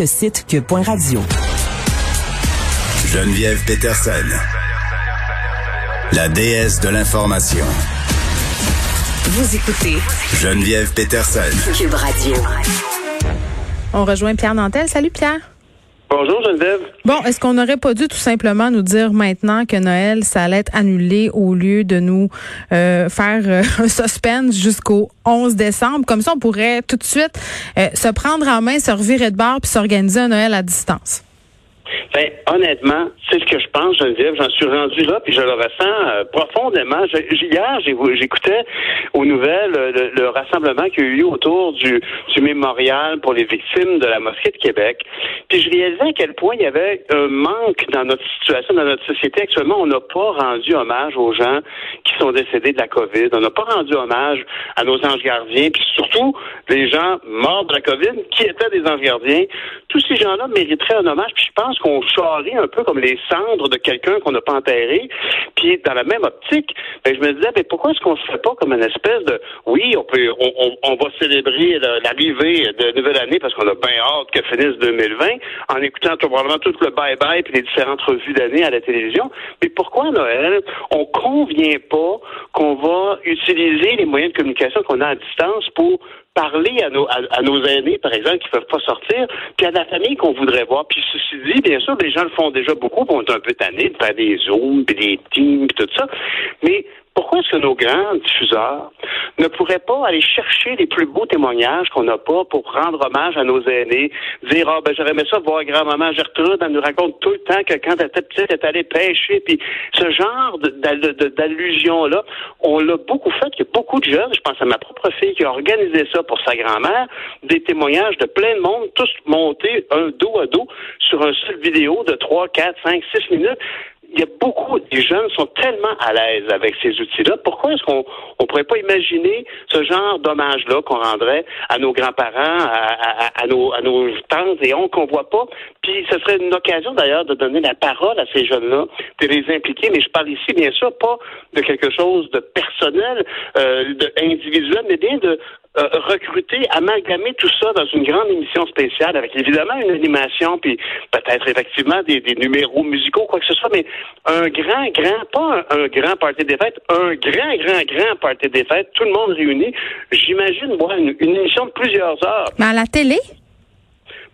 Le site que.radio. Geneviève Peterson. La déesse de l'information. Vous écoutez Geneviève Peterson. Cube Radio. On rejoint Pierre Nantel. Salut Pierre. Bonjour Geneviève. Bon, est-ce qu'on n'aurait pas dû tout simplement nous dire maintenant que Noël, ça allait être annulé au lieu de nous euh, faire euh, un suspense jusqu'au 11 décembre? Comme ça, on pourrait tout de suite euh, se prendre en main, se revirer de bord puis s'organiser un Noël à distance. Ben, honnêtement, c'est ce que je pense, Geneviève. J'en suis rendu là, puis je le ressens euh, profondément. Je, hier, j'écoutais aux nouvelles le, le, rassemblement qui a eu autour du, du mémorial pour les victimes de la mosquée de Québec. Puis je réalisais à quel point il y avait un manque dans notre situation, dans notre société actuellement. On n'a pas rendu hommage aux gens qui sont décédés de la COVID. On n'a pas rendu hommage à nos anges gardiens, puis surtout les gens morts de la COVID qui étaient des anges gardiens. Tous ces gens-là mériteraient un hommage. Puis je pense qu'on un peu comme les cendres de quelqu'un qu'on n'a pas enterré. Puis dans la même optique, ben, je me disais, mais pourquoi est-ce qu'on se fait pas comme une espèce de, oui, on peut, on, on, va célébrer l'arrivée de la nouvelle année parce qu'on a bien hâte que finisse 2020 en écoutant tout, probablement tout le bye-bye puis les différentes revues d'année à la télévision. Mais pourquoi Noël, on convient pas qu'on va utiliser les moyens de communication qu'on a à distance pour parler à nos, à, nos aînés, par exemple, qui peuvent pas sortir, puis à la famille qu'on voudrait voir. Puis ceci dit, bien sûr, les gens le font déjà beaucoup, on est un peu tannés de faire des zooms, puis des teams, puis tout ça. Mais pourquoi est-ce que nos grands diffuseurs ne pourraient pas aller chercher les plus beaux témoignages qu'on n'a pas pour rendre hommage à nos aînés, dire ah ben j'aurais aimé ça voir grand-maman Gertrude, elle nous raconte tout le temps que quand elle était petite, elle est allée pêcher, puis ce genre d'allusion là, on l'a beaucoup fait. Il y a beaucoup de jeunes, je pense à ma propre fille qui a organisé ça pour sa grand-mère, des témoignages de plein de monde, tous montés un dos à dos sur un seul vidéo de 3, 4, 5, 6 minutes il y a beaucoup, des jeunes sont tellement à l'aise avec ces outils-là. Pourquoi est-ce qu'on ne pourrait pas imaginer ce genre d'hommage-là qu'on rendrait à nos grands-parents, à, nos, à nos tantes et oncles qu'on voit pas? Puis ce serait une occasion d'ailleurs de donner la parole à ces jeunes-là, de les impliquer. Mais je parle ici, bien sûr, pas de quelque chose de personnel, euh, de individuel, mais bien de euh, recruter, amalgamer tout ça dans une grande émission spéciale avec évidemment une animation, puis peut-être effectivement des, numéros musicaux, quoi que ce soit, mais un grand, grand, pas un, grand party des fêtes, un grand, grand, grand party des fêtes, tout le monde réuni. J'imagine, moi, une, une émission de plusieurs heures. Mais à la télé?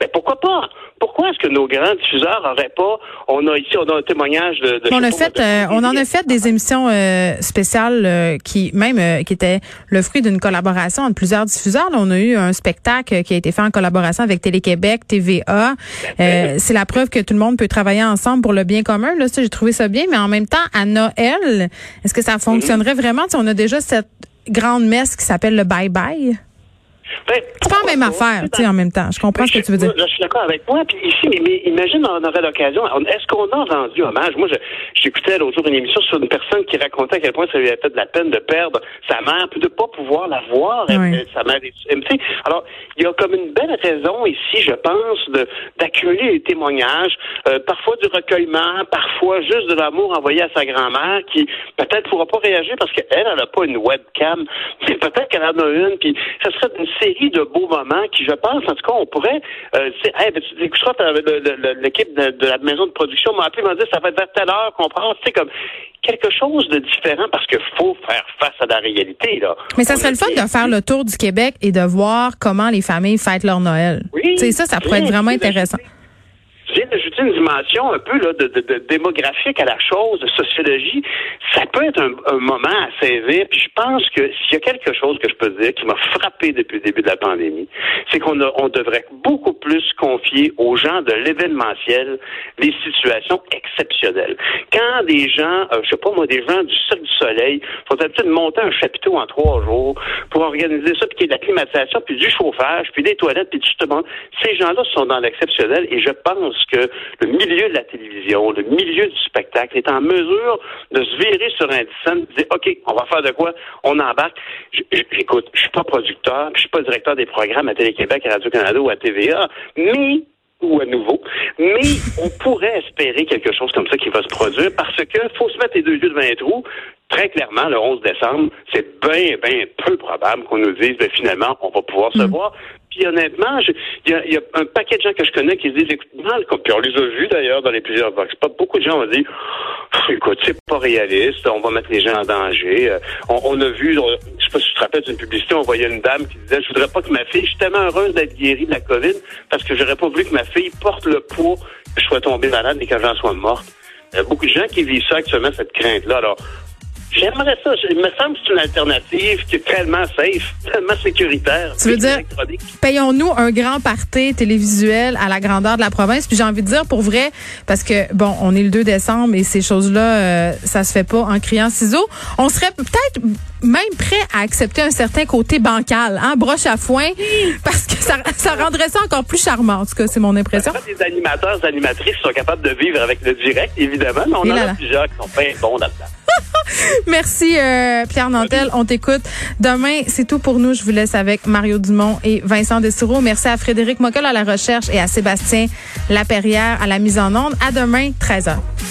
Ben pourquoi pas? Pourquoi est-ce que nos grands diffuseurs n'auraient pas On a ici on a un témoignage de. on a fait, euh, on en a fait des émissions euh, spéciales euh, qui même qui étaient le fruit d'une collaboration entre plusieurs diffuseurs. Là, on a eu un spectacle qui a été fait en collaboration avec Télé-Québec, TVA. c'est la preuve que tout le monde peut travailler ensemble pour le bien commun. Là, j'ai trouvé ça bien, mais en même temps à Noël, est-ce que ça fonctionnerait vraiment? Si on a déjà cette grande messe qui s'appelle le bye bye? Ben, c'est pas la même affaire, tu sais, en même temps. Je comprends ce que tu veux dire. je suis d'accord avec moi. Puis ici, mais, imagine, on aurait l'occasion. Est-ce qu'on a rendu hommage? Moi, j'écoutais l'autre jour une émission sur une personne qui racontait à quel point ça lui avait fait de la peine de perdre sa mère, puis de pas pouvoir la voir, sa mère. Alors, il y a comme une belle raison ici, je pense, de d'accueillir les témoignages, euh, parfois du recueillement, parfois juste de l'amour envoyé à sa grand-mère, qui peut-être pourra pas réagir parce qu'elle, elle n'a pas une webcam, mais peut-être qu'elle en a une, puis ça serait une série de beaux moments qui, je pense, en tout cas, on pourrait. Euh, hey, ben, tu écouteras l'équipe de, la maison de production m'a appelé, m'a dit ça va être vers telle heure qu'on prend. Tu sais, comme quelque chose de différent parce qu'il faut faire face à la réalité. Là. Mais ça serait le fun de faire le tour du Québec et de voir comment les familles fêtent leur Noël. Oui, ça, ça pourrait être vraiment intéressant. Vient d'ajouter une dimension un peu là, de, de, de, démographique à la chose, de sociologie. Ça peut être un, moment à saisir. Puis je pense que s'il y a quelque chose que je peux dire qui m'a frappé depuis le début de la pandémie, c'est qu'on on devrait beaucoup plus confier aux gens de l'événementiel les situations exceptionnelles. Quand des gens, euh, je sais pas moi, des gens du Cirque du Soleil font d'habitude monter un chapiteau en trois jours pour organiser ça, puis qu'il y ait de la climatisation, puis du chauffage, puis des toilettes, puis tout ce monde. Ces gens-là sont dans l'exceptionnel et je pense que le milieu de la télévision, le milieu du spectacle est en mesure de se virer sur un scène, de dire OK, on va faire de quoi? On embarque. Écoute, je suis pas producteur, je suis pas directeur des programmes à Télé-Québec, à Radio-Canada ou à TVA, mais ou à nouveau. Mais on pourrait espérer quelque chose comme ça qui va se produire parce que faut se mettre les deux yeux devant les trous. Très clairement, le 11 décembre, c'est bien, bien peu probable qu'on nous dise, ben, finalement, on va pouvoir se mm. voir. Puis honnêtement, il y, a, un paquet de gens que je connais qui se disent, écoute, mal, puis on les a vus d'ailleurs dans les plusieurs vox pas beaucoup de gens ont dit, écoute, c'est pas réaliste, on va mettre les gens en danger. Euh, on, a vu, je sais pas si tu te rappelles d'une publicité, on voyait une dame qui disait, je voudrais pas que ma fille, je suis tellement heureuse d'être guérie de la COVID parce que j'aurais pas voulu que ma fille porte le poids que je sois tombée malade et que j'en sois morte. Il y a beaucoup de gens qui vivent ça actuellement, cette crainte-là. Alors, J'aimerais ça. Il me semble que c'est une alternative qui est tellement safe, tellement sécuritaire. Tu veux dire, payons-nous un grand party télévisuel à la grandeur de la province? Puis j'ai envie de dire pour vrai, parce que, bon, on est le 2 décembre et ces choses-là, euh, ça se fait pas en criant ciseaux. On serait peut-être même prêt à accepter un certain côté bancal, hein, broche à foin, parce que ça, ça rendrait ça encore plus charmant. En tout cas, c'est mon impression. Les animateurs, les animatrices sont capables de vivre avec le direct, évidemment, mais on en a plusieurs qui sont bien bons là-dedans. Merci euh, Pierre Nantel, on t'écoute. Demain, c'est tout pour nous. Je vous laisse avec Mario Dumont et Vincent Destoureau. Merci à Frédéric Mockel à la recherche et à Sébastien Laperrière à la mise en onde. À demain, 13h.